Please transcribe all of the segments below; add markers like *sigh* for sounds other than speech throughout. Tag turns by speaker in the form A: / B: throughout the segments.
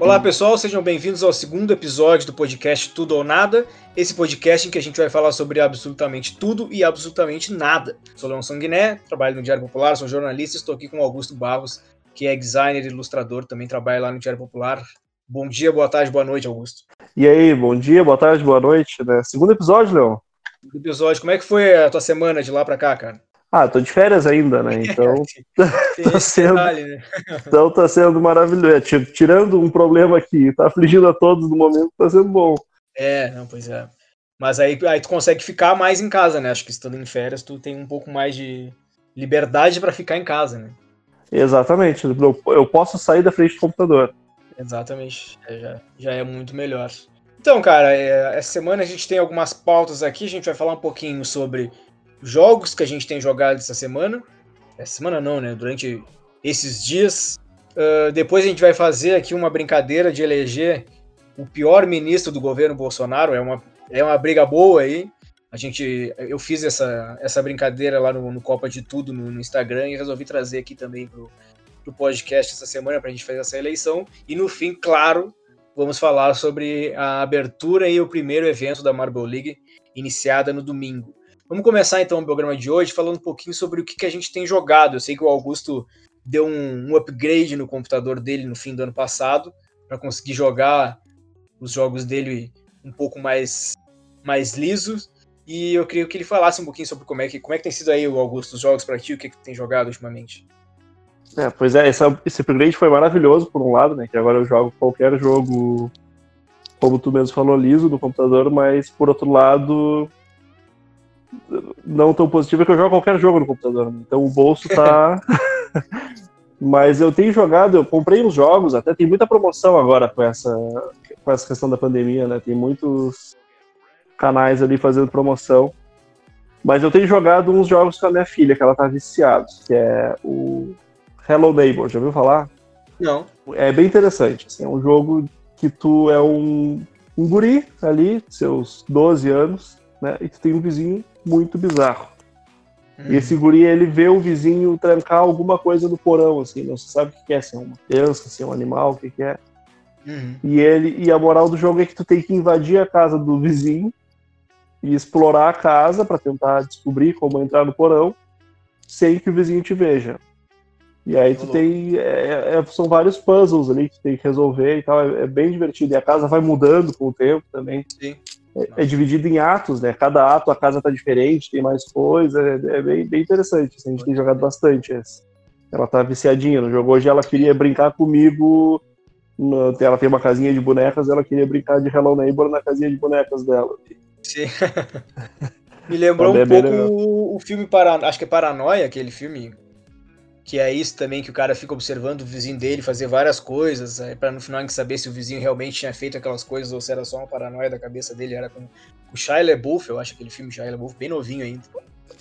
A: Olá pessoal, sejam bem-vindos ao segundo episódio do podcast Tudo ou Nada. Esse podcast em que a gente vai falar sobre absolutamente tudo e absolutamente nada. Sou Leon Sanguiné, trabalho no Diário Popular, sou jornalista e estou aqui com Augusto Barros, que é designer ilustrador, também trabalha lá no Diário Popular. Bom dia, boa tarde, boa noite, Augusto.
B: E aí, bom dia, boa tarde, boa noite. Né? Segundo episódio, Leon.
A: Segundo episódio, como é que foi a tua semana de lá para cá, cara?
B: Ah, tô de férias ainda, né? Então *laughs* tá sendo, detalhe, né? então tá sendo maravilhoso. Tirando um problema que tá afligindo a todos no momento, tá sendo bom.
A: É, não, pois é. Mas aí, aí tu consegue ficar mais em casa, né? Acho que estando em férias, tu tem um pouco mais de liberdade para ficar em casa, né?
B: Exatamente. Eu posso sair da frente do computador.
A: Exatamente. É, já, já é muito melhor. Então, cara, é, essa semana a gente tem algumas pautas aqui. A gente vai falar um pouquinho sobre jogos que a gente tem jogado essa semana. Essa semana não, né? Durante esses dias. Uh, depois a gente vai fazer aqui uma brincadeira de eleger o pior ministro do governo Bolsonaro. É uma, é uma briga boa aí. A gente, eu fiz essa, essa brincadeira lá no, no Copa de Tudo no, no, Instagram e resolvi trazer aqui também pro podcast essa semana para a gente fazer essa eleição. E no fim, claro, vamos falar sobre a abertura e o primeiro evento da Marble League, iniciada no domingo. Vamos começar então o programa de hoje falando um pouquinho sobre o que, que a gente tem jogado. Eu sei que o Augusto deu um, um upgrade no computador dele no fim do ano passado para conseguir jogar os jogos dele um pouco mais, mais lisos. E eu queria que ele falasse um pouquinho sobre como é que, como é que tem sido aí, o Augusto, os jogos para ti, o que, que tem jogado ultimamente.
B: É, pois é, essa, esse upgrade foi maravilhoso por um lado, né? Que agora eu jogo qualquer jogo, como tu mesmo falou, liso no computador, mas por outro lado, não tão positivo é que eu jogo qualquer jogo no computador. Né? Então o bolso tá. *laughs* Mas eu tenho jogado, eu comprei uns jogos, até tem muita promoção agora com essa, com essa questão da pandemia, né? Tem muitos canais ali fazendo promoção. Mas eu tenho jogado uns jogos com a minha filha, que ela tá viciada, que é o Hello Neighbor, já ouviu falar?
A: Não.
B: É bem interessante, assim, é um jogo que tu é um, um guri ali, seus 12 anos, né? E tu tem um vizinho muito bizarro. E esse guri, ele vê o vizinho trancar alguma coisa no porão, assim, não se sabe o que é, se é uma criança, se é um animal, o que, que é. Uhum. E ele e a moral do jogo é que tu tem que invadir a casa do vizinho e explorar a casa para tentar descobrir como entrar no porão sem que o vizinho te veja. E aí tu tem. É, é, são vários puzzles ali que tu tem que resolver e tal. É, é, bem divertido. E a casa vai mudando com o tempo também.
A: Sim
B: é, dividido em atos, né? Cada ato a casa tá diferente, tem mais coisa, é, é bem, bem interessante. Assim, a gente tem jogado bastante esse. Ela tá viciadinha no jogo. Hoje ela queria brincar comigo. No, ela tem uma casinha de bonecas, ela queria brincar de Hello Neighbor na casinha de bonecas dela.
A: Sim. *laughs* Me lembrou um pouco o, o filme Paranoia, acho que é Paranoia, aquele filme que é isso também que o cara fica observando o vizinho dele fazer várias coisas, é, para no final saber se o vizinho realmente tinha feito aquelas coisas ou se era só uma paranoia da cabeça dele. Era com o Shia LaBeouf, eu acho aquele filme Shia LaBeouf bem novinho ainda.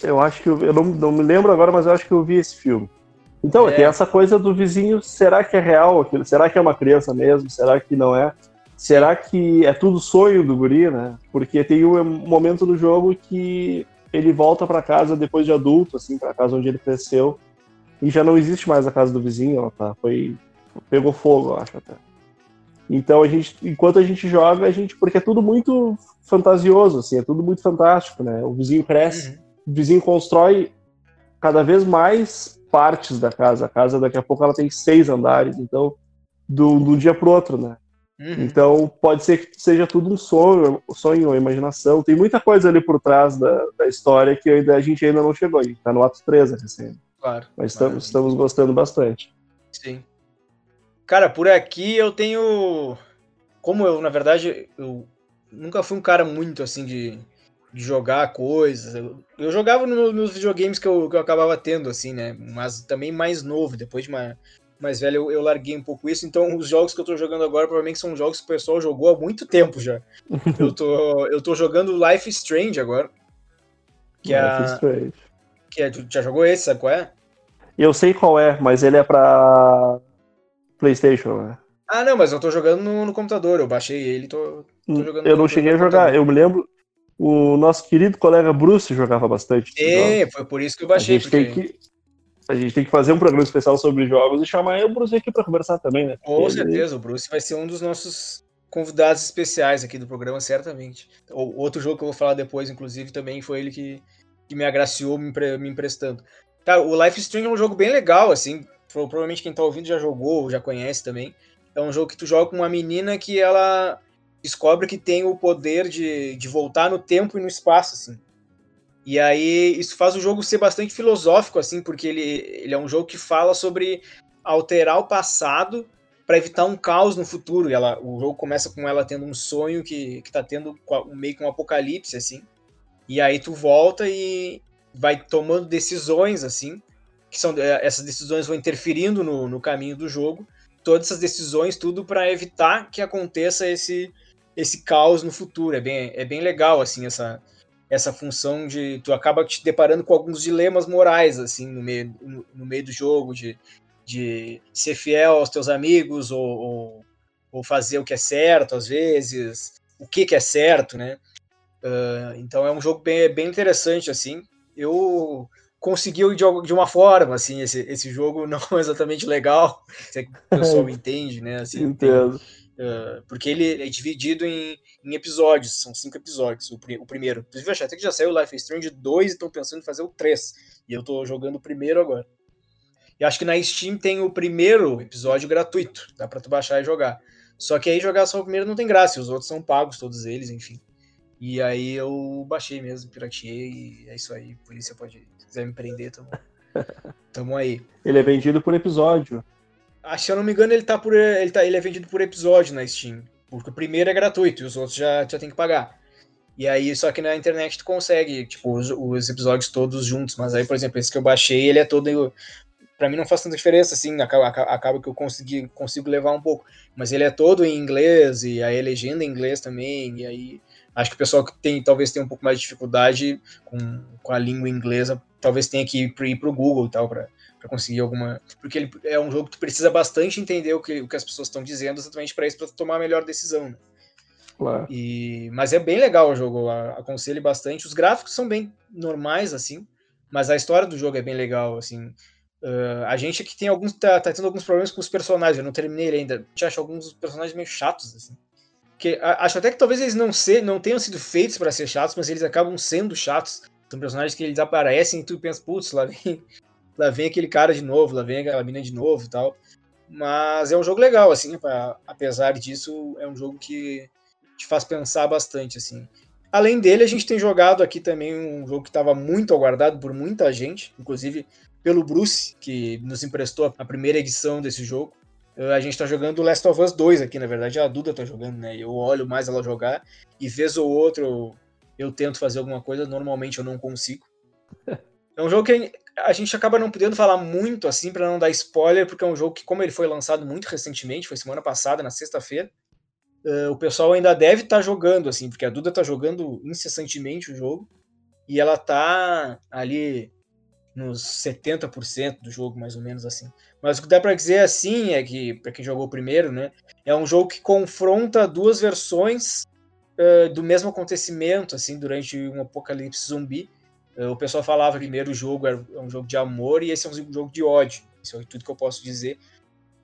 B: Eu acho que eu, eu não, não, me lembro agora, mas eu acho que eu vi esse filme. Então, é. tem essa coisa do vizinho, será que é real aquilo? Será que é uma criança mesmo? Será que não é? Será que é tudo sonho do guri, né? Porque tem um momento do jogo que ele volta para casa depois de adulto, assim, para casa onde ele cresceu, e já não existe mais a casa do vizinho, ela tá, foi pegou fogo, eu acho até. Então a gente, enquanto a gente joga, a gente porque é tudo muito fantasioso, assim, é tudo muito fantástico, né? O vizinho cresce, uhum. o vizinho constrói cada vez mais partes da casa. A casa daqui a pouco ela tem seis andares, então do, do dia pro outro, né? Uhum. Então pode ser que seja tudo um sonho, sonho, uma imaginação. Tem muita coisa ali por trás da, da história que a gente ainda não chegou. A gente tá no ato 13 recém.
A: Claro.
B: Mas estamos, estamos gostando bastante.
A: Sim. Cara, por aqui eu tenho. Como eu, na verdade, eu nunca fui um cara muito assim de, de jogar coisas. Eu, eu jogava no, nos videogames que eu, que eu acabava tendo, assim, né? Mas também mais novo, depois de uma, mais velho, eu, eu, larguei um pouco isso. Então, os jogos que eu tô jogando agora provavelmente são jogos que o pessoal jogou há muito tempo já. *laughs* eu, tô, eu tô jogando Life Strange agora. Que é Life é, Strange. Que é, tu já jogou esse, sabe qual é?
B: Eu sei qual é, mas ele é pra PlayStation, né?
A: Ah, não, mas eu tô jogando no, no computador, eu baixei ele, tô, tô
B: Hum,
A: jogando
B: Eu
A: no-
B: não cheguei a jogar. Eu me lembro, o nosso querido colega Bruce jogava bastante.
A: É, foi por isso que eu
B: A
A: baixei,
B: gente,
A: porque...
B: tem que, a gente tem que fazer um programa especial sobre jogos e chamar o Bruce aqui pra conversar também, né?
A: Com
B: Ele-
A: certeza, o Bruce vai ser um dos nossos convidados especiais aqui do programa, certamente. O, outro jogo que eu vou falar depois, inclusive, também foi ele que, que me agraciou me, empre- me emprestando. Tá, o Life Strange é um jogo bem legal, assim. pro- Provavelmente quem tá ouvindo já jogou, ou já conhece também. É um jogo que tu joga com uma menina que ela descobre que tem o poder de, de voltar no tempo e no espaço, assim. E aí isso faz o jogo ser bastante filosófico, assim, porque ele, ele é um jogo que fala sobre alterar o passado para evitar um caos no futuro. E ela, o jogo começa com ela tendo um sonho que, que tá tendo meio que um apocalipse, assim. E aí tu volta e vai tomando decisões, assim, que são eh, essas decisões vão interferindo no, no caminho do jogo. Todas essas decisões, tudo para evitar que aconteça esse, esse caos no futuro. É bem, é bem legal, assim, essa, essa função de. Tu acaba te deparando com alguns dilemas morais, assim, no meio, no, no meio do jogo, de, de ser fiel aos teus amigos ou, ou, ou fazer o que é certo, às vezes, o que, que é certo, né? Ah, então é um jogo bem, bem interessante, assim. Eu consegui de, de uma forma, assim, esse, esse jogo *laughs* não exatamente legal, se é que o pessoal *laughs* entende, né? Assim,
B: Entendo.
A: Uh, porque ele é dividido em, em episódios, são cinco episódios, o, o primeiro. Inclusive, achei até que já saiu o Life is Strange 2 e estão pensando em fazer o 3. E eu tô jogando o primeiro agora. E acho que na Steam tem o primeiro episódio gratuito, dá pra tu baixar e jogar. Só que aí jogar só o primeiro não tem graça, os outros são pagos, todos eles, enfim. E aí eu baixei mesmo, pirateei, e é isso aí. Polícia pode, se quiser me prender, tamo, *laughs* tamo aí.
B: Ele é vendido por episódio.
A: Ah, se eu não me engano, ele tá por. Ele, tá, ele é vendido por episódio na Steam. Porque o primeiro é gratuito e os outros já, já tem que pagar. E aí, só que na internet tu consegue, tipo, os, os episódios todos juntos. Mas aí, por exemplo, esse que eu baixei, ele é todo. Pra mim não faz tanta diferença, assim, acaba, aca- acaba que eu consegui, consigo levar um pouco. Mas ele é todo em inglês, e aí a legenda em inglês também, e aí. Acho que o pessoal que tem, talvez tenha um pouco mais de dificuldade com, com a língua inglesa, talvez tenha que ir ir pro Google e tal, para conseguir alguma. Porque ele é um jogo que tu precisa bastante entender o que, o que as pessoas estão dizendo, exatamente para isso, para tomar a melhor decisão. Né?
B: Claro.
A: E, mas é bem legal o jogo, aconselho bastante. Os gráficos são bem normais, assim, mas a história do jogo é bem legal, assim. Uh, a gente aqui tem alguns. Tá, tá tendo alguns problemas com os personagens, eu não terminei ele ainda. A gente acha alguns personagens meio chatos, assim. Que, acho até que talvez eles não, se, não tenham sido feitos para ser chatos, mas eles acabam sendo chatos. São personagens que eles aparecem e tu pensa, putz, lá vem, *laughs* lá vem aquele cara de novo, lá vem aquela mina de novo e tal. Mas é um jogo legal, assim, pra, apesar disso, é um jogo que te faz pensar bastante, assim. Além dele, a gente tem jogado aqui também um jogo que estava muito aguardado por muita gente, inclusive pelo Bruce, que nos emprestou a primeira edição desse jogo. Uh, A gente está jogando Last of Us 2 aqui, na verdade, a Duda tá jogando, né? Eu olho mais ela jogar e vez ou outra eu, eu tento fazer alguma coisa, normalmente eu não consigo. *laughs* É um jogo que a gente acaba não podendo falar muito assim para não dar spoiler, porque é um jogo que, como ele foi lançado muito recentemente, foi semana passada, na sexta-feira, uh, o pessoal ainda deve estar tá jogando, assim, porque a Duda tá jogando incessantemente o jogo e ela tá ali nos 70% do jogo, mais ou menos assim. Mas o que dá para dizer assim é que, para quem jogou primeiro, né, é um jogo que confronta duas versões uh, do mesmo acontecimento, assim, durante um apocalipse zumbi. Uh, o pessoal falava que o primeiro jogo era um jogo de amor e esse é um jogo de ódio. Isso é tudo que eu posso dizer.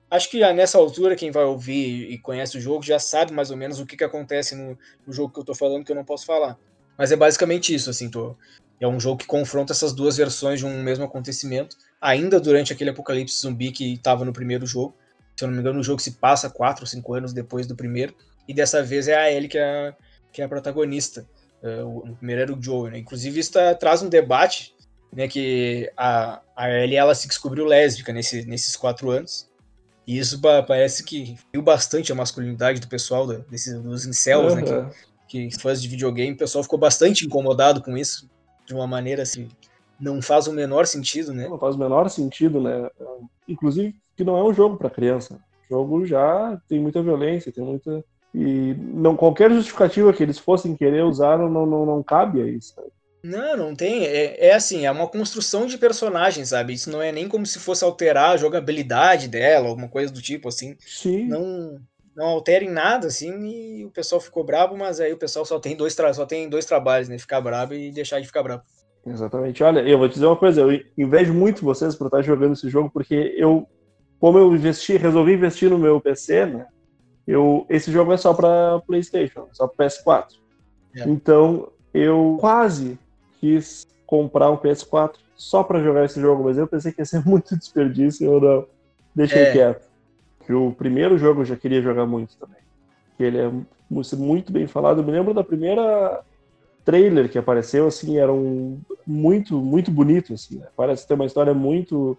A: Acho que nessa altura, quem vai ouvir e conhece o jogo já sabe mais ou menos o que, que acontece no, no jogo que eu tô falando, que eu não posso falar. Mas é basicamente isso, assim, tô, é um jogo que confronta essas duas versões de um mesmo acontecimento, ainda durante aquele apocalipse zumbi que estava no primeiro jogo. Se eu não me engano, o jogo se passa 4 ou 5 anos depois do primeiro, e dessa vez é a Ellie que é a, que é a protagonista. Uh, o primeiro era o Joe, né? Inclusive, isso tá, traz um debate, né? Que a, a Ellie ela se descobriu lésbica nesse, nesses quatro anos. E isso parece que viu bastante a masculinidade do pessoal, da, desses, dos incels, uhum. né? Que, que fãs de videogame, o pessoal ficou bastante incomodado com isso, de uma maneira assim, não faz o menor sentido, né?
B: Não faz o menor sentido, né? Inclusive que não é um jogo para criança. O jogo já tem muita violência, tem muita e não qualquer justificativa que eles fossem querer usar não, não, não cabe a isso.
A: Não, não tem. É, é, assim, é uma construção de personagem, sabe? Isso não é nem como se fosse alterar a jogabilidade dela, alguma coisa do tipo, assim.
B: Sim.
A: Não, não altera em nada, assim, e o pessoal ficou bravo, mas aí o pessoal só tem dois, só tem dois trabalhos, né? Ficar bravo e deixar de ficar bravo.
B: Exatamente. Olha, eu vou te dizer uma coisa, eu invejo muito vocês por estar jogando esse jogo, porque eu, como eu investi, resolvi investir no meu PC, né? Eu, esse jogo é só para PlayStation, só para PS4. É. Então, eu quase quis comprar um PS4 só para jogar esse jogo, mas eu pensei que ia ser *laughs* muito desperdício, eu não. Deixei é. quieto. Que o primeiro jogo eu já queria jogar muito também. Que ele é muito bem falado. Eu me lembro da primeira trailer que apareceu, assim, era um muito, muito bonito, assim, né? Parece ter uma história muito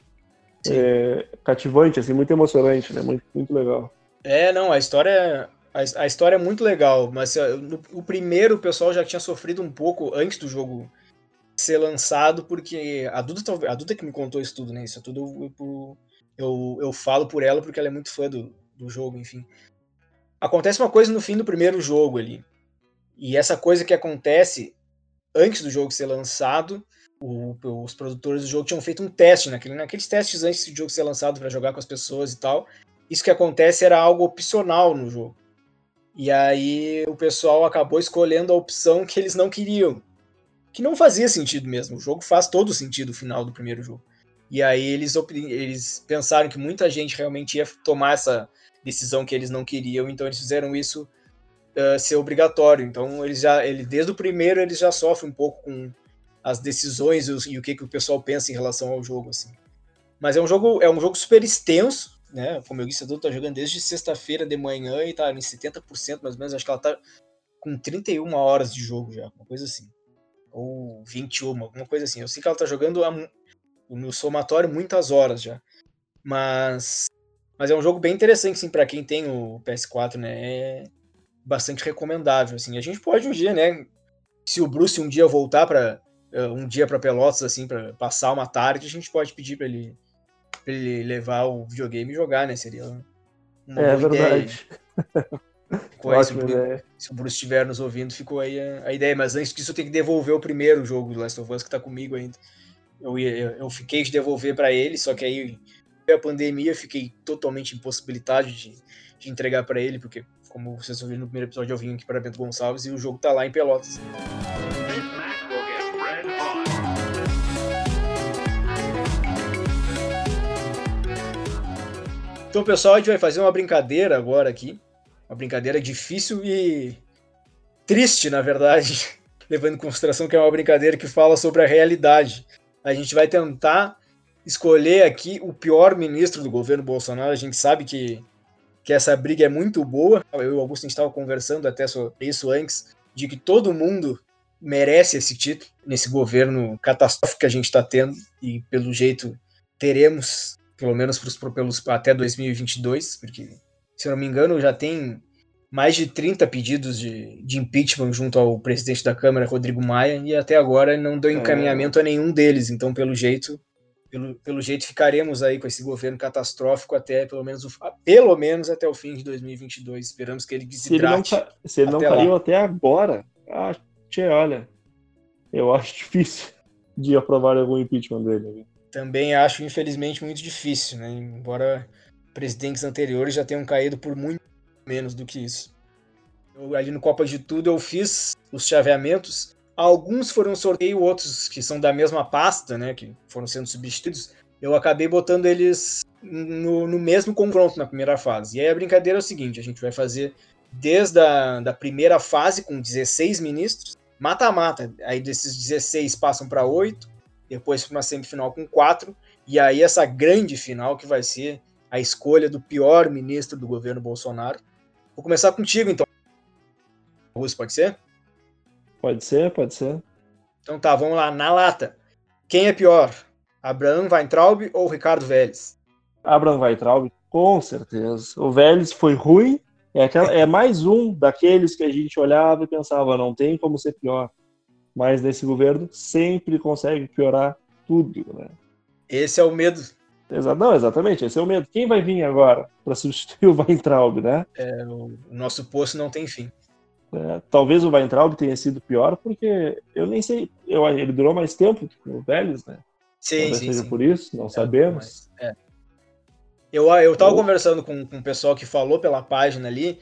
B: é, cativante, assim, muito emocionante, né? Muito, muito legal.
A: É, não, a história a, a história é muito legal, mas no, o primeiro o pessoal já tinha sofrido um pouco antes do jogo ser lançado, porque a Duda, a Duda que me contou isso tudo, né? Isso é tudo eu, eu, eu falo por ela porque ela é muito fã do, do jogo, enfim. Acontece uma coisa no fim do primeiro jogo ali. E essa coisa que acontece antes do jogo ser lançado, o, os produtores do jogo tinham feito um teste naquele, naqueles testes antes do jogo ser lançado para jogar com as pessoas e tal. Isso que acontece era algo opcional no jogo. E aí o pessoal acabou escolhendo a opção que eles não queriam, que não fazia sentido mesmo. O jogo faz todo sentido o final do primeiro jogo. E aí eles, eles pensaram que muita gente realmente ia tomar essa decisão que eles não queriam, então eles fizeram isso uh, ser obrigatório. Então eles já, ele, desde o primeiro eles já sofrem um pouco com as decisões e, os, e o que, que o pessoal pensa em relação ao jogo, assim. Mas é um jogo, é um jogo super extenso, né? Como eu disse, a Duda tá jogando desde sexta-feira de manhã e tá em 70% mais ou menos. Acho que ela tá com 31 horas de jogo já, uma coisa assim ou 21, alguma coisa assim. Eu sei que ela tá jogando no somatório muitas horas já. Mas mas é um jogo bem interessante sim para quem tem o PS4, né? É bastante recomendável assim. A gente pode um dia, né, se o Bruce um dia voltar para uh, um dia para Pelotas assim para passar uma tarde, a gente pode pedir para ele pra ele levar o videogame e jogar, né? Seria
B: uma é, boa verdade. *laughs*
A: ideia. Ficou se, o Bruce, se, o Bruce, estiver nos ouvindo, ficou aí a, a, ideia. Mas antes disso, eu tenho que devolver o primeiro jogo do Last of Us que tá comigo ainda. Eu, eu, fiquei de devolver para ele, só que aí a pandemia eu fiquei totalmente impossibilitado de, de entregar para ele, porque, como vocês ouviram no primeiro episódio, eu vim aqui para Bento Gonçalves e o jogo tá lá em Pelotas. Então, pessoal, a gente vai fazer uma brincadeira agora aqui. Uma brincadeira difícil e triste, na verdade, *laughs* levando em consideração que é uma brincadeira que fala sobre a realidade. A gente vai tentar escolher aqui o pior ministro do governo Bolsonaro. A gente sabe que, que essa briga é muito boa. Eu e o Augusto estava conversando até sobre isso antes, de que todo mundo merece esse título nesse governo catastrófico que a gente está tendo e pelo jeito teremos pelo menos pelos, até 2022, porque se eu não me engano, já tem mais de 30 pedidos de, de impeachment junto ao presidente da Câmara, Rodrigo Maia, e até agora não deu é. encaminhamento a nenhum deles. Então, pelo jeito, pelo, pelo jeito ficaremos aí com esse governo catastrófico até pelo menos, pelo menos até o fim de 2022. Esperamos que ele desidrate.
B: Se ele não, se ele não caiu lá. até agora, ah, tchê, olha, eu acho *laughs* difícil de aprovar algum impeachment dele.
A: Também acho, infelizmente, muito difícil, né? Embora presidentes anteriores já tenham caído por muito menos do que isso. Eu, ali no Copa de Tudo eu fiz os chaveamentos. Alguns foram sorteio, outros que são da mesma pasta, né, que foram sendo substituídos. Eu acabei botando eles no, no mesmo confronto na primeira fase. E aí a brincadeira é o seguinte: a gente vai fazer desde a da primeira fase com 16 ministros, mata-mata. Aí desses 16 passam para 8, depois para uma semifinal com 4, e aí essa grande final que vai ser a escolha do pior ministro do governo Bolsonaro. Vou começar contigo, então. Augusto, pode ser?
B: Pode ser, pode ser.
A: Então tá, vamos lá, na lata. Quem é pior? Abraham Weintraub ou Ricardo Vélez?
B: Abraham Weintraub, com certeza. O Vélez foi ruim, é, aquela, é mais um daqueles que a gente olhava e pensava, não tem como ser pior. Mas nesse governo sempre consegue piorar tudo, né?
A: Esse é o medo
B: não, exatamente, esse é o medo. Quem vai vir agora para substituir o Weintraub, né?
A: É, o nosso poço não tem fim.
B: É, talvez o Weintraub tenha sido pior, porque eu nem sei. Eu, ele durou mais tempo que o Vélez, né?
A: Sim,
B: talvez
A: sim,
B: seja
A: sim.
B: por isso, não
A: É,
B: sabemos.
A: mas- é. Eu, eu tava conversando com, com o pessoal que falou pela página ali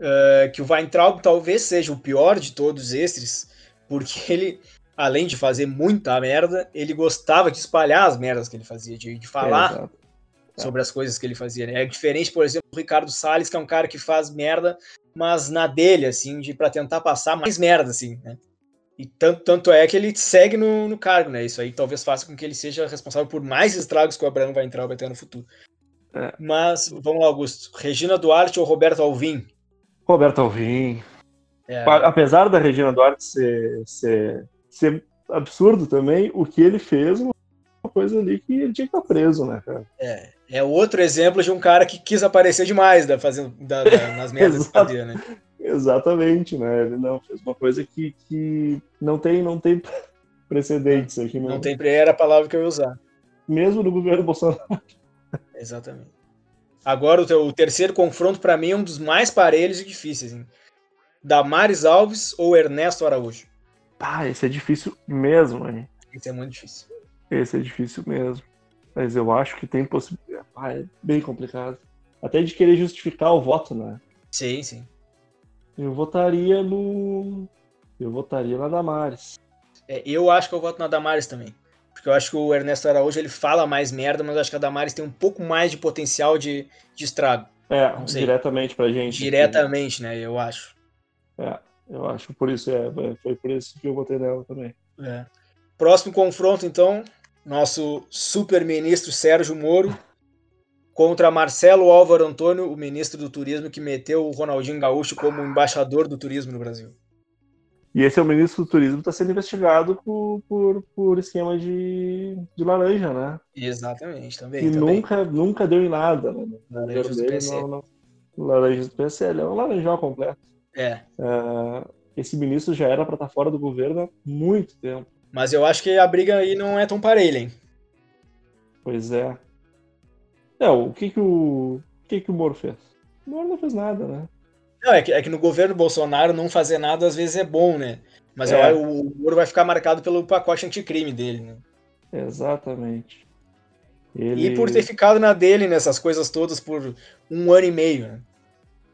A: eh, que o Weintraub talvez seja o pior de todos esses, porque ele, além de fazer muita merda, ele gostava de espalhar as merdas que ele fazia, de, de falar
B: Exato.
A: sobre as coisas que ele fazia. Né? É diferente, por exemplo, do Ricardo Salles, que é um cara que faz merda, mas na dele, assim, de para tentar passar mais merda, assim, né? E tanto, tanto é que ele segue no, no cargo, né? Isso aí talvez faça com que ele seja responsável por mais estragos que o Abraham vai entrar vai ter no futuro.
B: É.
A: Mas, vamos lá, Augusto. Regina Duarte ou Roberto Alvim?
B: Roberto Alvim.
A: É,
B: Apesar da Regina Duarte ser, ser, ser absurdo também, o que ele fez uma coisa ali que ele tinha que estar preso, né, cara?
A: é, é outro exemplo de um cara que quis aparecer demais da, fazendo, da- da- *laughs* nas merdas que fazia, né?
B: Exatamente, né? Ele não fez uma coisa que, que não tem não tem precedentes aqui,
A: Não
B: mesmo.
A: tem era a palavra que eu ia usar.
B: mesmo no governo Bolsonaro.
A: Exatamente. Agora, o, teu- o terceiro confronto, pra mim, é um dos mais parelhos e difíceis. Hein? Damares Alves ou Ernesto Araújo?
B: Pá, esse é difícil mesmo, hein?
A: Isso é muito difícil.
B: Esse é difícil mesmo. Mas eu acho que tem possibilidade. Ah, é bem complicado. Até de querer justificar o voto, né?
A: Sim, sim.
B: Eu votaria no. Eu votaria na Damares.
A: É, eu acho que eu voto na Damares também. Porque eu acho que o Ernesto Araújo ele fala mais merda, mas eu acho que a Damares tem um pouco mais de potencial de, de estrago.
B: É, diretamente pra gente.
A: Diretamente, né? Eu acho.
B: É, eu acho por isso, é, foi por isso que eu votei nela também.
A: É. Próximo confronto, então, nosso super-ministro Sérgio Moro contra Marcelo Álvaro Antônio, o ministro do Turismo que meteu o Ronaldinho Gaúcho como embaixador do turismo no Brasil.
B: E esse é o ministro do turismo está sendo investigado por, por, por esquema de, de laranja, né?
A: Exatamente, também.
B: E
A: também.
B: nunca, nunca deu em nada, né?
A: Laranjas do
B: dele,
A: PC.
B: não, não. Laranjas do PC, ele é um laranjal completo.
A: É.
B: É, esse ministro já era para estar fora do governo há muito tempo.
A: Mas eu acho que a briga aí não é tão parelha, hein?
B: Pois é. É, o que que o, o que que o Moro fez? O Moro não fez nada, né?
A: Não, é que, é que no governo Bolsonaro não fazer nada às vezes é bom, né? Mas
B: É.
A: eu- o Moro vai ficar marcado pelo pacote anticrime dele, né?
B: Exatamente. Ele...
A: E por ter ficado na dele nessas coisas todas por um ano e meio, né?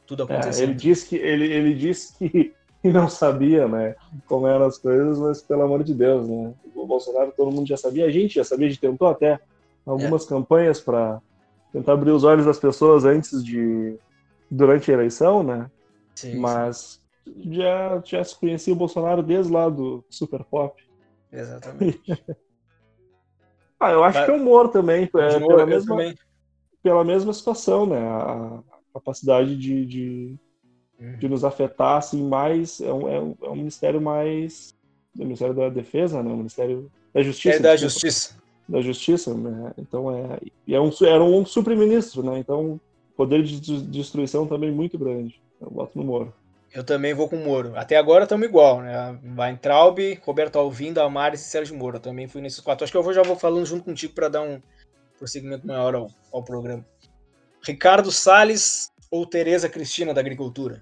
A: Tudo
B: É,
A: acontecendo.
B: ele disse que ele, ele disse *laughs* que não sabia, né, como eram as coisas, mas pelo amor de Deus, né? O Bolsonaro todo mundo já sabia, a gente já sabia, a gente tentou até algumas
A: É.
B: campanhas para tentar abrir os olhos das pessoas antes de durante a eleição, né?
A: Sim, sim,
B: Mas já já se conhecia o Bolsonaro desde lá do Super Pop.
A: exatamente. *laughs*
B: Ah, eu acho que é o Moro também, é, pela
A: eu
B: mesma
A: também.
B: pela mesma situação, né? A capacidade de, de
A: Uhum.
B: de nos afetar assim mais é um, é um, é um ministério mais do Ministério da Defesa né o Ministério da Justiça
A: É da justiça.
B: da Justiça né? então é e é um era um super-ministro né então poder de de destruição também muito grande eu boto no Moro
A: Eu também vou com o Moro. Até agora estamos igual, né? Weintraub, Roberto Alvim, Damares e Sérgio Moro. Eu também fui nesses quatro. Acho que eu vou, já vou falando junto contigo para dar um prosseguimento maior ao, ao programa. Ricardo Salles ou Tereza Cristina da Agricultura?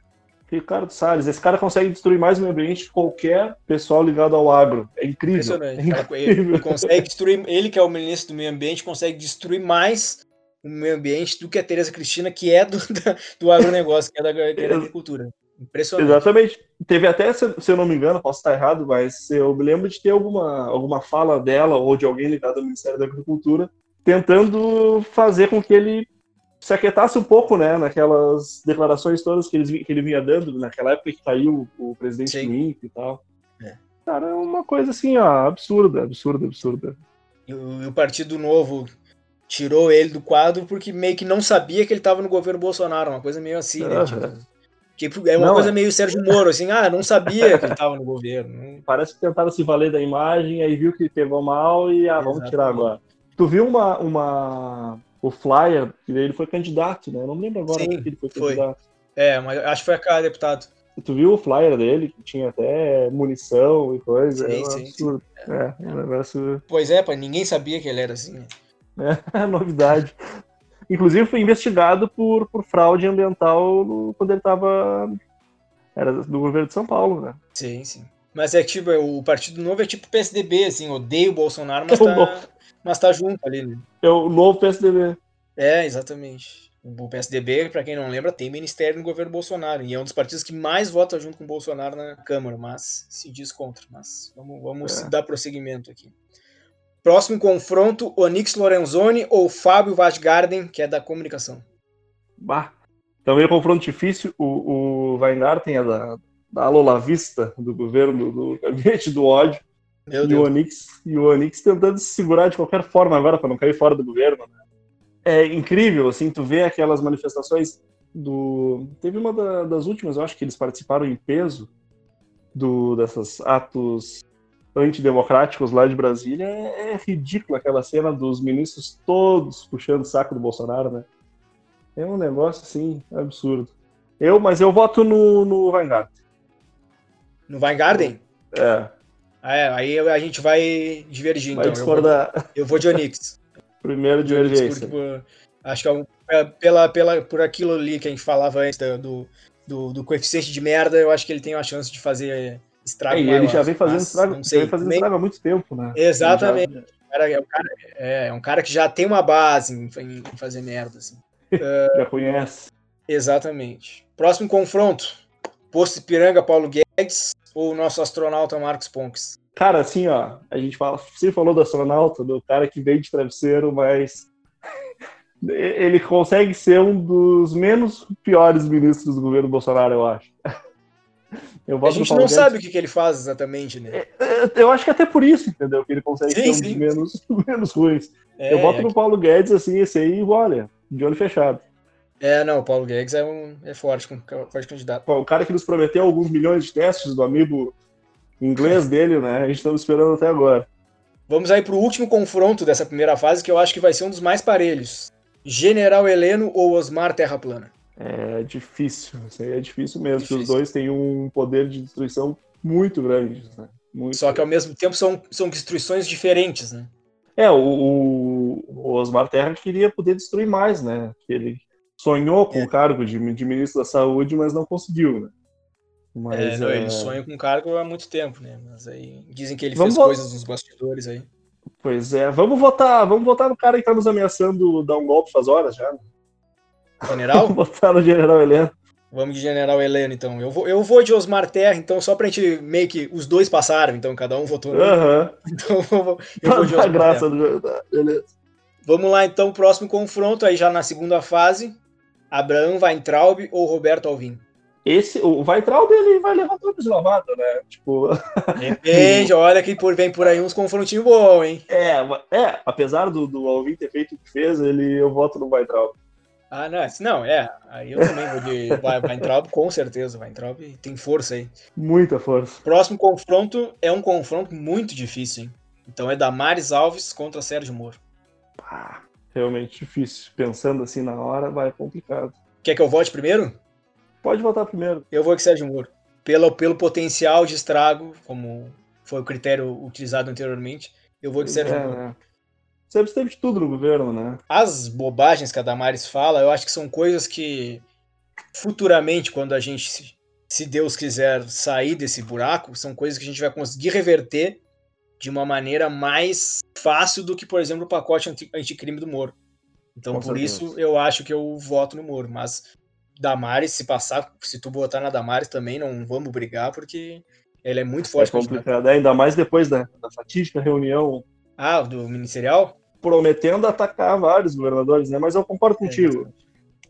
B: Ricardo Salles esse cara consegue destruir mais o meio ambiente que qualquer pessoal ligado ao agro é incrível
A: Impressionante.
B: é
A: Cara, ele, consegue destruir, ele que é o ministro do meio ambiente, consegue destruir mais o meio ambiente do que a Tereza Cristina, que é do, da- do agronegócio, que é da, que é da agricultura. Impressionante.
B: Exatamente. Teve até, se, se eu não me engano, posso estar errado, mas eu me lembro de ter alguma, alguma fala dela ou de alguém ligado ao Ministério da Agricultura tentando fazer com que ele se aquietasse um pouco, né, naquelas declarações todas que ele, que ele vinha dando naquela época que caiu o presidente
A: Sim.
B: do e tal.
A: É.
B: Cara, é uma coisa assim, ó, absurda, absurda, absurda.
A: E o, o Partido Novo tirou ele do quadro porque meio que não sabia que ele estava no governo Bolsonaro, uma coisa meio assim, né?
B: Aham.
A: Tipo, que é uma
B: Não,
A: coisa
B: é.
A: meio Sérgio Moro, assim, ah, não sabia que ele estava no governo.
B: Parece que tentaram se valer da imagem, aí viu que pegou mal e ah, vamos tirar
A: Exatamente.
B: agora. Tu viu uma, uma o flyer, ele foi candidato, né? Eu não lembro agora
A: Sim,
B: que ele foi
A: foi.
B: candidato.
A: É, mas acho que foi a cara deputado.
B: Tu viu o flyer dele, que tinha até munição e coisa?
A: Sim,
B: é
A: sim,
B: absurdo. É, é um negócio.
A: Pois é, pá, ninguém sabia que ele era assim. né? *laughs*
B: É novidade. Inclusive foi investigado por, por fraude ambiental no- quando ele estava Era do governo de São Paulo, né?
A: Sim, sim. Mas é tipo, é, o Partido Novo é tipo PSDB, assim, odeio o Bolsonaro, mas, *laughs* tá, mas tá junto ali, né?
B: É o novo PSDB.
A: É, exatamente. O PSDB, para quem não lembra, tem ministério no governo Bolsonaro e é um dos partidos que mais vota junto com o Bolsonaro na Câmara, mas se diz contra. Mas vamos, vamos é. dar prosseguimento aqui. Próximo confronto: Onix Lorenzoni ou Fábio Vazgarden, que é da comunicação.
B: Bah. Também é um confronto difícil. O, o Weingarten é da, da Lola Vista, do governo, do gabinete do ódio. Meu e Deus. o Onix e o Onix tentando se segurar de qualquer forma agora para não cair fora do governo. Né? é incrível, assim, tu vê aquelas manifestações do... Teve uma da, das últimas, eu acho que eles participaram em peso do, dessas atos antidemocráticos lá de Brasília. É, é ridículo aquela cena dos ministros todos puxando o saco do Bolsonaro, né? É um negócio, assim, absurdo. Eu, mas eu voto no, no Weingarten.
A: No Weingarten?
B: É.
A: Ah, é. Aí a gente vai divergir,
B: vai
A: então.
B: Discordar.
A: Eu vou, eu vou de Onix. *laughs*
B: Primeiro de emergência.
A: acho que é, é pela, pela, por aquilo ali que a gente falava antes do, do, do, coeficiente de merda, eu acho que ele tem uma chance de fazer estrago. É,
B: ele já vem fazendo estrago, sei, vem fazendo estrago há muito tempo, né?
A: Exatamente. Já... É, um cara, é, é, um cara que já tem uma base em, em fazer merda. Assim.
B: uh, *laughs* já conhece.
A: Exatamente. Próximo confronto: Posto Piranga, Paulo Guedes ou o nosso astronauta Marcos Ponks?
B: Cara, assim, ó, a gente fala, você falou do astronauta, do cara que vem de travesseiro, mas *laughs* ele consegue ser um dos menos piores ministros do governo Bolsonaro, eu acho. *laughs*
A: Eu a gente não Guedes. sabe o que, que, ele faz exatamente, né? É,
B: é, eu acho que até por isso, entendeu? Que ele consegue sim, ser um sim. dos menos, *laughs* menos ruins. É, eu boto é no. Paulo Guedes, assim, esse aí, olha, de olho fechado.
A: É, não, o Paulo Guedes é, um, é forte, forte candidato.
B: O cara que nos prometeu alguns milhões de testes do amigo inglês dele, né? A gente estava esperando até agora.
A: Vamos aí para o último confronto dessa primeira fase, que eu acho que vai ser um dos mais parelhos. General Heleno ou Osmar Terra Plana?
B: É difícil, isso aí é difícil mesmo, difícil. porque os dois têm um poder de destruição muito grande. Né? Muito
A: Só que ao mesmo tempo são, são destruições diferentes, né?
B: É, o, o Osmar Terra queria poder destruir mais, né? Ele sonhou com é. o cargo de, de ministro da Saúde, mas não conseguiu, né?
A: Mas, é, não, é... ele sonha com cargo há muito tempo, né? Mas aí dizem que ele vamos fez coisas nos bastidores aí.
B: Pois é, vamos votar, vamos votar no cara que tá nos ameaçando dar um golpe faz horas já.
A: General? *laughs*
B: vamos votar no General Heleno.
A: Vamos de General Heleno, então. Eu vou, eu vou de Osmar Terra, então, só pra gente meio que. Os dois passaram, então cada um votou.
B: Uhum. *laughs*
A: Então eu vou, eu vou de Osmar
B: graça do Beleza.
A: Vamos lá, então, próximo confronto, aí já na segunda fase. Abraão Weintraub ou Roberto Alvim?
B: esse, o Weitraub, ele vai levar tudo de lavada, né? Tipo.
A: Depende, *laughs* olha que por, vem por aí uns confrontinhos bons, hein?
B: É, é, apesar do, do Alvin ter feito o que fez, ele, eu voto no Weitraub.
A: Ah, não, não, é. Aí eu também vou de *laughs* Weintraub, com certeza. Weintraub tem força aí.
B: Muita força.
A: Próximo confronto é um confronto muito difícil, hein? Então é Damares Alves contra Sérgio Moro.
B: Ah, realmente difícil. Pensando assim na hora, vai complicado.
A: Quer que eu vote primeiro?
B: Pode votar primeiro.
A: Eu vou com Sérgio Moro. Pelo, pelo potencial de estrago, como foi o critério utilizado anteriormente, eu vou com Sérgio é, Moro. Né?
B: Sempre teve de tudo no governo, né?
A: As bobagens que a Damares fala, eu acho que são coisas que futuramente, quando a gente, se Deus quiser, sair desse buraco, são coisas que a gente vai conseguir reverter de uma maneira mais fácil do que, por exemplo, o pacote anticrime do Moro. Então, Com por certeza. isso, eu acho que eu voto no Moro. Mas Damares, se passar, se tu botar na Damares também, não vamos brigar, porque ele é muito forte.
B: É complicado, é, ainda mais depois da, da fatídica reunião.
A: Ah, do ministerial?
B: Prometendo atacar vários governadores, né? Mas eu concordo é, contigo. É,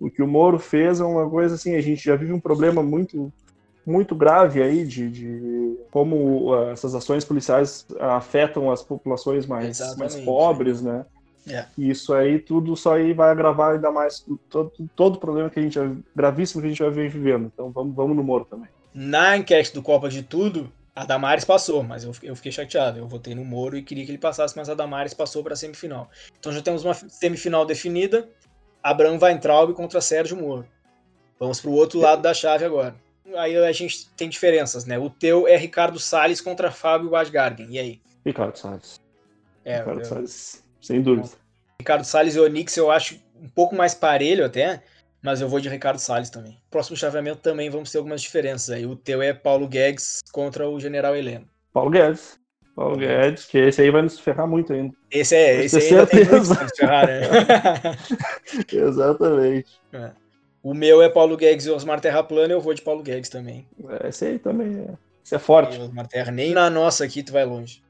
B: o que o Moro fez é uma coisa assim, a gente já vive um problema muito muito grave aí de, de como uh, essas ações policiais afetam as populações mais, mais pobres, né?
A: É.
B: E isso aí, tudo só aí vai agravar ainda mais todo, todo o problema que a gente, gravíssimo que a gente vai vivendo. Então vamos, vamos no Moro também.
A: Na enquete do Copa de Tudo, a Damares passou, mas eu, eu fiquei chateado. Eu votei no Moro e queria que ele passasse, mas a Damares passou para a semifinal. Então já temos uma semifinal definida. Abraham Weintraub contra Sérgio Moro. Vamos para o outro lado da chave agora. Aí a gente tem diferenças, né? O teu é Ricardo Salles contra Fábio Wasgarden. E aí?
B: Ricardo Salles.
A: É,
B: Ricardo eu... Salles sem dúvida.
A: Ricardo Salles e Onix eu acho um pouco mais parelho até, mas eu vou de Ricardo Salles também. Próximo chaveamento também vamos ter algumas diferenças aí. O teu é Paulo Guedes contra o General Heleno.
B: Paulo Guedes. Paulo Guedes, que esse aí vai nos ferrar muito ainda.
A: Esse é, esse aí ainda tem muito nos ferrar, né? *laughs*
B: Exatamente.
A: É. O meu é Paulo Guedes e Osmar Terra Plana, eu vou de Paulo Guedes também.
B: É, esse aí também é. Esse é forte.
A: E Osmar Terra, nem na nossa aqui tu vai longe.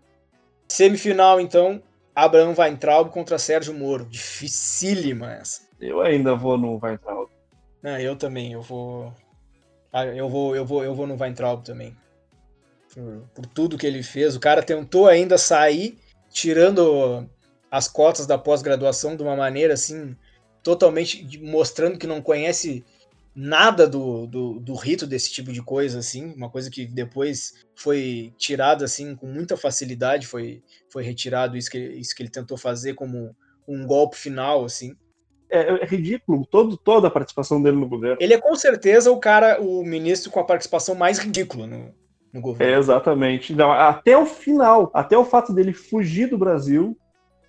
A: Semifinal, então, Abraão Weintraub contra Sérgio Moro. Dificílima essa.
B: Eu ainda vou no Weintraub.
A: Não, eu também, eu vou. Ah, eu vou, eu vou, eu vou no Weintraub também por, por tudo que ele fez. O cara tentou ainda sair, tirando as cotas da pós-graduação de uma maneira assim, totalmente mostrando que não conhece nada do, do, do, rito desse tipo de coisa, assim, uma coisa que depois foi tirada assim com muita facilidade, foi, foi retirado isso que, isso que ele tentou fazer como um golpe final, assim.
B: É, é, ridículo todo, toda a participação dele no governo.
A: Ele é com certeza o cara, o ministro com a participação mais ridícula no, no governo.
B: É, exatamente. Não, até o final, até o fato dele fugir do Brasil,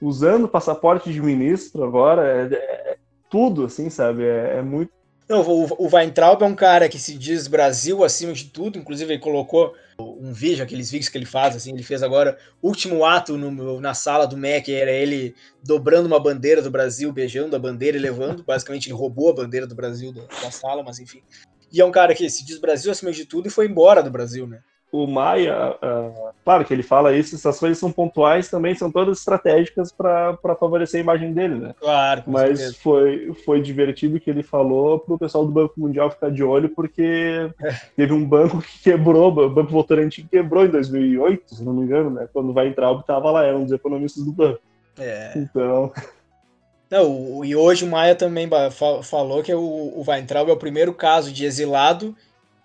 B: usando passaporte de ministro agora, é, é tudo, assim, sabe? É, é muito.
A: Não, o, o Weintraub é um cara que se diz Brasil acima de tudo, inclusive ele colocou um vídeo, aqueles vídeos que ele faz, assim, ele fez agora, último ato no, na sala do MEC, era ele dobrando uma bandeira do Brasil, beijando a bandeira e levando, basicamente ele roubou a bandeira do Brasil da, da sala, mas enfim. E é um cara que se diz Brasil acima de tudo e foi embora do Brasil, né?
B: O Maia, uh, claro que ele fala isso, essas coisas são pontuais também, são todas estratégicas para favorecer a imagem dele, né?
A: Claro.
B: Mas foi, foi divertido que ele falou para o pessoal do Banco Mundial ficar de olho, porque teve um banco que quebrou, o Banco Votorantim quebrou em 2008, se não me engano, né? Quando vai entrar, o estava lá, era um dos economistas do banco.
A: É.
B: Então.
A: Não, e hoje o Maia também falou que o, o Weintraub é o primeiro caso de exilado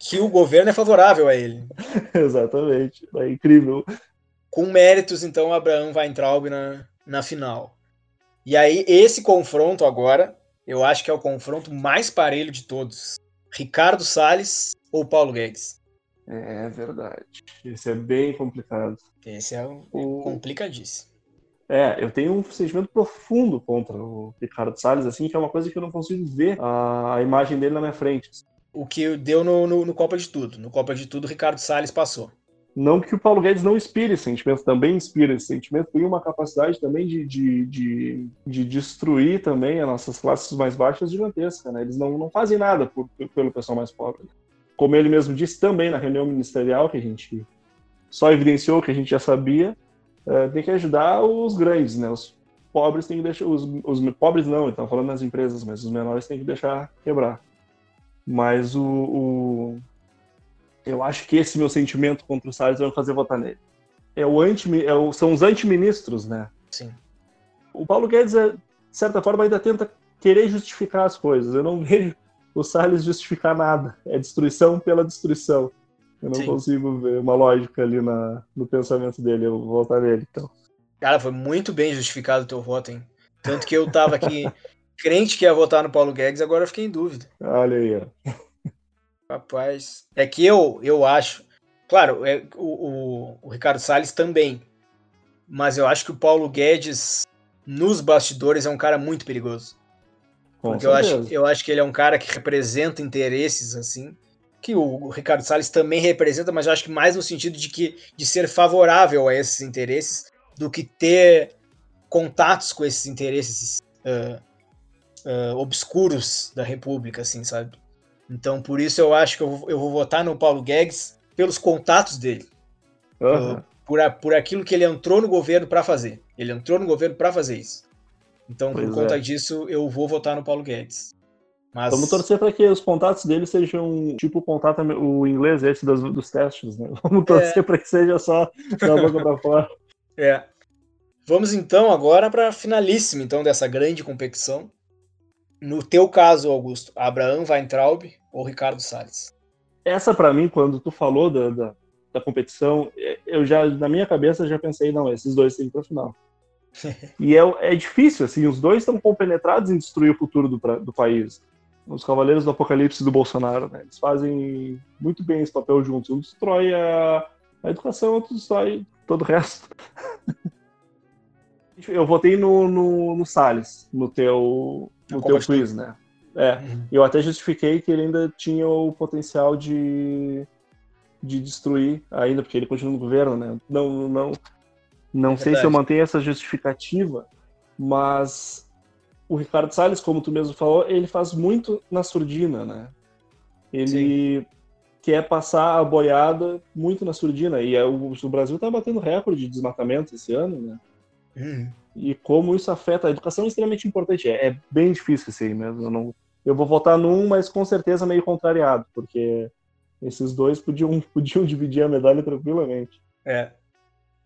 A: que o governo é favorável a ele. *laughs*
B: Exatamente. É incrível.
A: Com méritos, então, Abraão Weintraub na, na final. E aí, esse confronto agora, eu acho que é o confronto mais parelho de todos. Ricardo Salles ou Paulo Guedes?
B: É verdade. Esse é bem complicado.
A: Esse é o... complicadíssimo.
B: É, eu tenho um sentimento profundo contra o Ricardo Salles, assim, que é uma coisa que eu não consigo ver a, imagem dele na minha frente
A: o que deu no, no, no, Copa de Tudo. No Copa de Tudo, Ricardo Salles passou.
B: Não que o Paulo Guedes não inspire esse sentimento, também inspira esse sentimento, tem uma capacidade também de, de, de, de, destruir também as nossas classes mais baixas gigantesca, né? Eles não, não fazem nada por, pelo pessoal mais pobre. Como ele mesmo disse também na reunião ministerial, que a gente só evidenciou que a gente já sabia, é, tem que ajudar os grandes, né? Os pobres tem que deixar. Os, os pobres não, estão falando nas empresas, mas os menores tem que deixar quebrar. Mas o, o, eu acho que esse meu sentimento contra o Salles vai me fazer votar nele. É o anti, é o, são os antiministros, né?
A: Sim.
B: O Paulo Guedes, é, de certa forma, ainda tenta querer justificar as coisas. Eu não vejo o Salles justificar nada. É destruição pela destruição. Eu não Sim. consigo ver uma lógica ali na, no pensamento dele. Eu vou votar nele, então.
A: Cara, foi muito bem justificado o teu voto, hein? Tanto que eu tava aqui *laughs* crente que ia votar no Paulo Guedes, agora eu fiquei em dúvida.
B: Olha aí, ó.
A: Rapaz, é que eu, eu acho. Claro, é, o, o, o Ricardo Salles também. Mas eu acho que o Paulo Guedes, nos bastidores, é um cara muito perigoso. Com Porque eu acho, eu acho que ele é um cara que representa interesses, assim, que o, o Ricardo Salles também representa, mas eu acho que mais no sentido de que de ser favorável a esses interesses do que ter contatos com esses interesses uh, uh, obscuros da República, assim, sabe? Então, por isso eu acho que eu, eu vou votar no Paulo Guedes pelos contatos dele. Uhum. Uh, por, a, por aquilo que ele entrou no governo para fazer. Ele entrou no governo para fazer isso. Então, pois por conta é. disso, eu vou votar no Paulo Guedes.
B: Mas... Vamos torcer para que os contatos dele sejam tipo o contato o inglês esse dos, dos testes, né? *laughs* Vamos torcer é. para que seja só da boca para *laughs* fora.
A: É. Vamos então agora para a finalíssima então dessa grande competição, no teu caso, Augusto, Abraão Weintraub ou Ricardo Salles?
B: Essa, para mim, quando tu falou da, da, da, competição, é, eu já, na minha cabeça, já pensei, não, esses dois têm para final. *laughs* e é, é difícil, assim, os dois estão compenetrados em destruir o futuro do, do país. Os Cavaleiros do Apocalipse do Bolsonaro, né? Eles fazem muito bem esse papel juntos. Um destrói a, a educação, outro destrói todo o resto. *laughs* eu votei no, no, no Salles, no teu, no teu quiz, né? É, uhum. eu até justifiquei que ele ainda tinha o potencial de, de destruir ainda, porque ele continua no governo, né? Não, não, não é sei se eu mantenho essa justificativa, mas o Ricardo Salles, como tu mesmo falou, ele faz muito na surdina, né? Ele Sim. quer passar a boiada muito na surdina. E é o, Brasil está batendo recorde de desmatamento esse ano, né? Uhum. E como isso afeta a educação é extremamente importante. É, é bem difícil esse aí mesmo. Eu, não, eu vou votar num, mas com certeza meio contrariado, porque esses dois podiam, *laughs* podiam dividir a medalha tranquilamente.
A: É.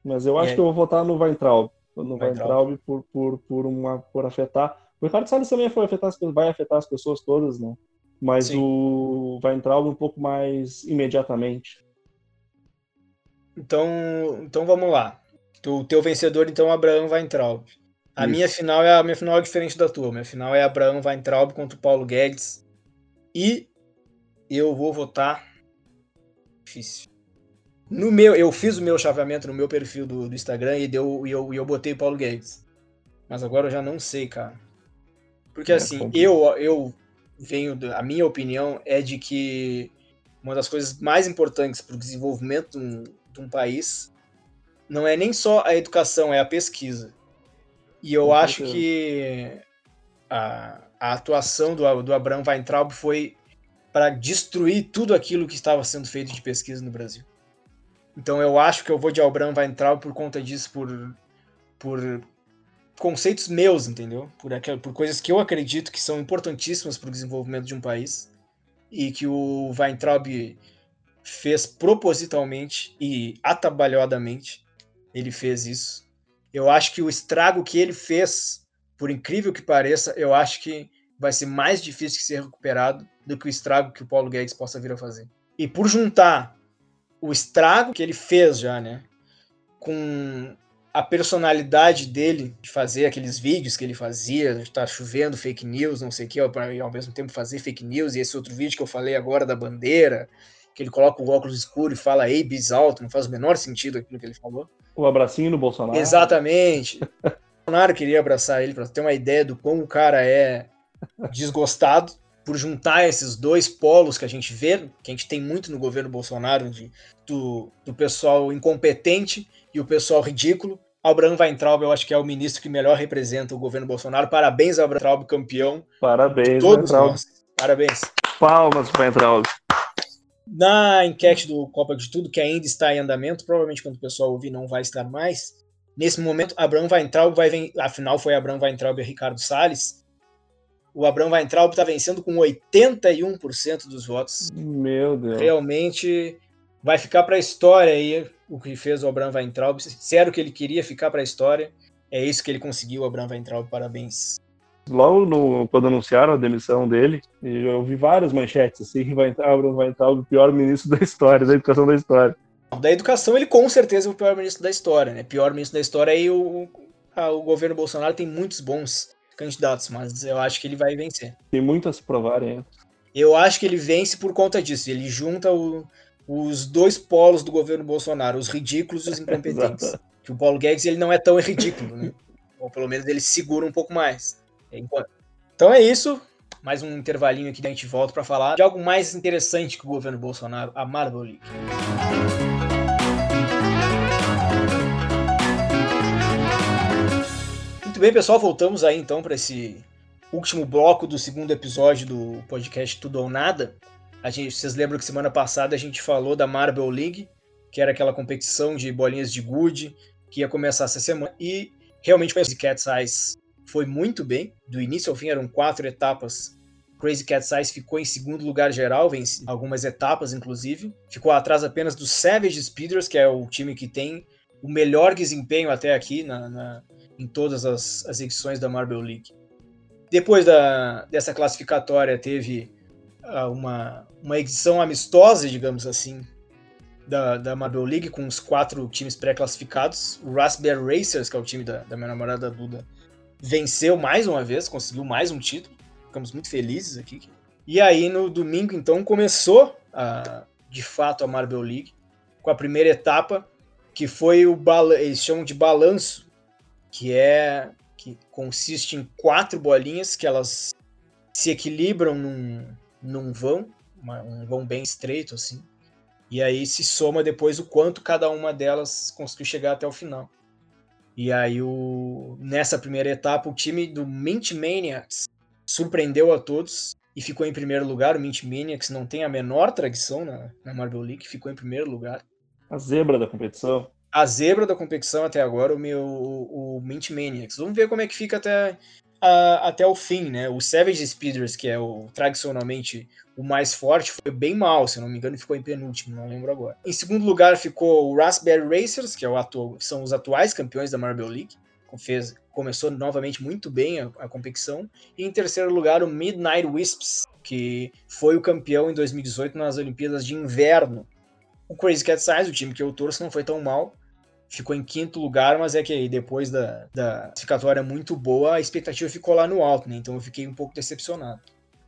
B: Mas eu acho que eu vou votar no Weintraub. No Weintraub, Weintraub por, por, por, uma, por afetar o Ricardo Salles também foi afetar as, vai afetar as pessoas todas, né? Mas Sim. o entrar um pouco mais imediatamente.
A: Então, então vamos lá. O teu vencedor, então, Abraão Weintraub. A Isso. minha final é a minha final é diferente da tua. Minha final é Abraão Weintraub contra o Paulo Guedes. E eu vou votar. Difícil. No meu, eu fiz o meu chaveamento no meu perfil do, do Instagram e deu, e eu, e eu botei o Paulo Guedes. Mas agora eu já não sei, cara. Porque é, assim, eu, eu venho. A minha opinião é de que uma das coisas mais importantes para o desenvolvimento de um, de um, país não é nem só a educação, é a pesquisa. E eu Com acho certeza. que a, a atuação do, do Abraham Weintraub foi para destruir tudo aquilo que estava sendo feito de pesquisa no Brasil. Então eu acho que eu vou de Abraham Weintraub por conta disso, por, por conceitos meus, entendeu? Por, aquel, por coisas que eu acredito que são importantíssimas para o desenvolvimento de um país e que o Weintraub fez propositalmente e atabalhadamente. Ele fez isso. Eu acho que o estrago que ele fez, por incrível que pareça, eu acho que vai ser mais difícil de ser recuperado do que o estrago que o Paulo Guedes possa vir a fazer. E por juntar o estrago que ele fez já, né, com a personalidade dele de fazer aqueles vídeos que ele fazia, de estar chovendo fake news, não sei o que, para ao mesmo tempo fazer fake news, e esse outro vídeo que eu falei agora da bandeira, que ele coloca o óculos escuro e fala ei, bis alto, não faz o menor sentido aquilo que ele falou.
B: O abracinho no Bolsonaro.
A: Exatamente. o *laughs* Bolsonaro queria abraçar ele para ter uma ideia do como o cara é desgostado por juntar esses dois polos que a gente vê, que a gente tem muito no governo Bolsonaro, de, do, do pessoal incompetente e o pessoal ridículo. Abraham Weintraub, eu acho que é o ministro que melhor representa o governo Bolsonaro. Parabéns, Abraham Weintraub, campeão.
B: Parabéns,
A: todos Weintraub. nós. Parabéns.
B: Palmas, Weintraub.
A: Na enquete do Copa de Tudo, que ainda está em andamento, provavelmente quando o pessoal ouvir não vai estar mais. Nesse momento, Abraham Weintraub vai vencer. Afinal, foi Abraham Weintraub e Ricardo Salles. O Abraham Weintraub está vencendo com 81% dos votos.
B: Meu Deus.
A: Realmente vai ficar para a história aí o que fez o Abraham Weintraub. Se era o que ele queria ficar para a história, é isso que ele conseguiu, o Abraham Weintraub. Parabéns.
B: Logo no, quando anunciaram a demissão dele, eu vi várias manchetes assim, Abraham Weintraub, o pior ministro da história, da educação da história.
A: Da educação, ele com certeza é o pior ministro da história, né? Pior ministro da história e o, o governo Bolsonaro tem muitos bons candidatos, mas eu acho que ele vai vencer.
B: Tem muito a se provar ainda.
A: Eu acho que ele vence por conta disso. Ele junta o, os dois polos do governo Bolsonaro, os ridículos e os *laughs* incompetentes. que o Paulo Guedes ele não é tão ridículo, né? Ou pelo menos ele segura um pouco mais. Então é isso. Mais um intervalinho aqui da gente volta para falar de algo mais interessante que o governo Bolsonaro, a Marvel League. Muito bem, pessoal, voltamos aí então para esse último bloco do segundo episódio do podcast Tudo ou Nada. A gente, vocês lembram que semana passada a gente falou da Marble League, que era aquela competição de bolinhas de gude que ia começar essa semana. E realmente o Crazy Cat's Eyes foi muito bem. Do início ao fim eram quatro etapas. Crazy Cat's Eyes ficou em segundo lugar geral, vence algumas etapas inclusive. Ficou atrás apenas do Savage Speeders, que é o time que tem o melhor desempenho até aqui na, na em todas as, as edições da Marble League. Depois da, dessa classificatória teve uma, uma edição amistosa, digamos assim, da, da Marvel League, com os quatro times pré-classificados. O Raspberry Racers, que é o time da, da minha namorada Duda, venceu mais uma vez, conseguiu mais um título. Ficamos muito felizes aqui. E aí, no domingo, então, começou a, de fato a Marvel League, com a primeira etapa, que foi o eles chamam de balanço, que é que consiste em quatro bolinhas que elas se equilibram num, num vão, uma, um vão bem estreito, assim. E aí se soma depois o quanto cada uma delas conseguiu chegar até o final. E aí, o... nessa primeira etapa, o time do Mint Maniacs surpreendeu a todos e ficou em primeiro lugar. O Mint Maniacs não tem a menor tradição na, na Marvel League, ficou em primeiro lugar.
B: A zebra da competição.
A: A zebra da competição até agora, o meu o, o Mint Maniacs. Vamos ver como é que fica até, a, até o fim, né? O Savage Speeders, que é o tradicionalmente o mais forte, foi bem mal, se não me engano, ficou em penúltimo, não lembro agora. Em segundo lugar ficou o Raspberry Racers, que é o atu são os atuais campeões da Marvel League. Fez, começou novamente muito bem a, a, competição. E em terceiro lugar, o Midnight Wisps, que foi o campeão em 2018 nas Olimpíadas de Inverno. O Crazy Cat Size, o time que eu torço, não foi tão mal. Ficou em quinto lugar, mas é que aí depois da, da classificatória muito boa, a expectativa ficou lá no alto, né? Então eu fiquei um pouco decepcionado.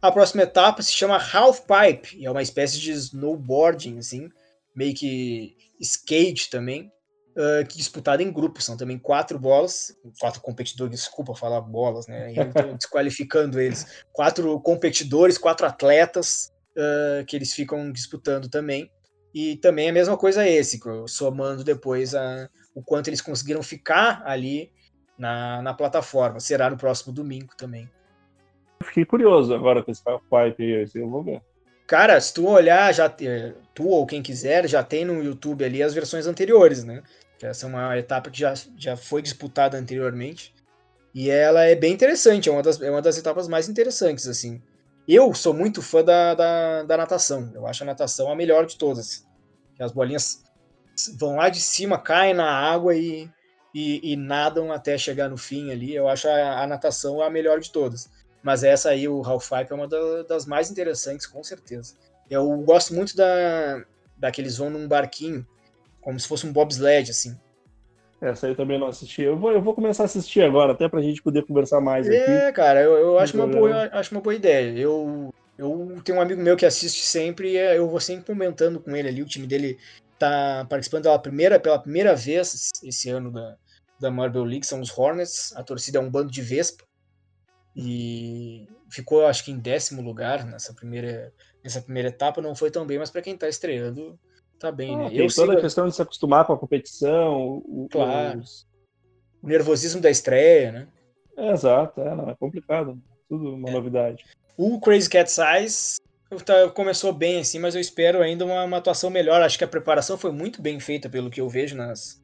A: A próxima etapa se chama Half Pipe, e é uma espécie de snowboarding, assim, meio que skate também, uh, que disputado em grupos. São também quatro bolas, quatro competidores, desculpa falar bolas, né? Eu *laughs* desqualificando eles. Quatro competidores, quatro atletas uh, que eles ficam disputando também. E também a mesma coisa esse, somando depois a, o quanto eles conseguiram ficar ali na, na plataforma. Será no próximo domingo também.
B: Fiquei curioso agora com esse pipe aí, eu vou ver.
A: Cara, se tu olhar, já tu ou quem quiser, já tem no YouTube ali as versões anteriores, né? Essa é uma etapa que já, já foi disputada anteriormente. E ela é bem interessante, é uma das, é uma das etapas mais interessantes, assim. Eu sou muito fã da, da, da natação. Eu acho a natação a melhor de todas. As bolinhas vão lá de cima, caem na água e, e, e nadam até chegar no fim ali. Eu acho a, a natação a melhor de todas. Mas essa aí, o Half Pipe, é uma da, das mais interessantes, com certeza. Eu gosto muito da, daqueles vão num barquinho, como se fosse um bobsled, assim.
B: Essa aí eu também não assisti. Eu vou, eu vou começar a assistir agora, até pra gente poder conversar mais
A: é,
B: aqui.
A: É, cara, eu, eu acho, uma boa, acho uma boa ideia. Eu, eu tenho um amigo meu que assiste sempre e é, eu vou sempre comentando com ele ali. O time dele tá participando pela primeira, pela primeira vez esse ano da, da Marvel League, são os Hornets. A torcida é um bando de Vespa e ficou acho que em décimo lugar nessa primeira nessa primeira etapa não foi tão bem mas para quem está estreando tá bem ah,
B: né tem eu toda sigo... a questão de se acostumar com a competição o,
A: claro os... o nervosismo da estreia né
B: é, exato é, não, é complicado tudo uma é. novidade
A: o Crazy Cat Size tá, começou bem assim mas eu espero ainda uma, uma atuação melhor acho que a preparação foi muito bem feita pelo que eu vejo nas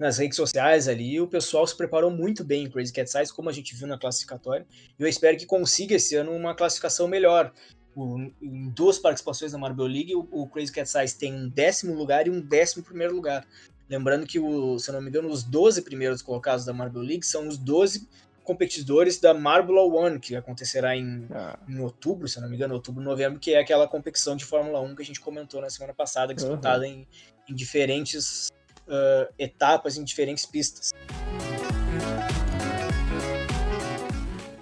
A: nas redes sociais ali, o pessoal se preparou muito bem em Crazy Cat Size, como a gente viu na classificatória. E eu espero que consiga esse ano uma classificação melhor. O, em duas participações na Marvel League, o, o, Crazy Cat Size tem um décimo lugar e um décimo primeiro lugar. Lembrando que, o, se eu não me engano, os 12 primeiros colocados da Marvel League são os 12 competidores da Marble One, que acontecerá em, ah. em outubro, se não me engano, outubro, novembro, que é aquela competição de Fórmula 1 que a gente comentou na semana passada, disputada uhum. em, em diferentes uh, etapas em diferentes pistas.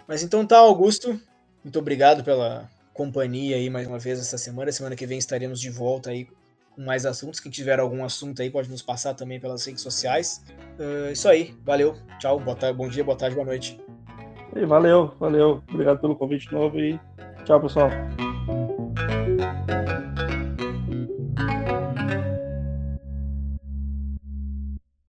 A: Mas então tá, Augusto. Muito obrigado pela companhia aí mais uma vez essa semana. Semana que vem estaremos de volta aí com mais assuntos. Quem tiver algum assunto aí pode nos passar também pelas redes sociais. Uh, isso aí, valeu. Tchau, boa tarde, bom dia, boa tarde, boa noite.
B: E valeu, valeu. Obrigado pelo convite novo e tchau, pessoal.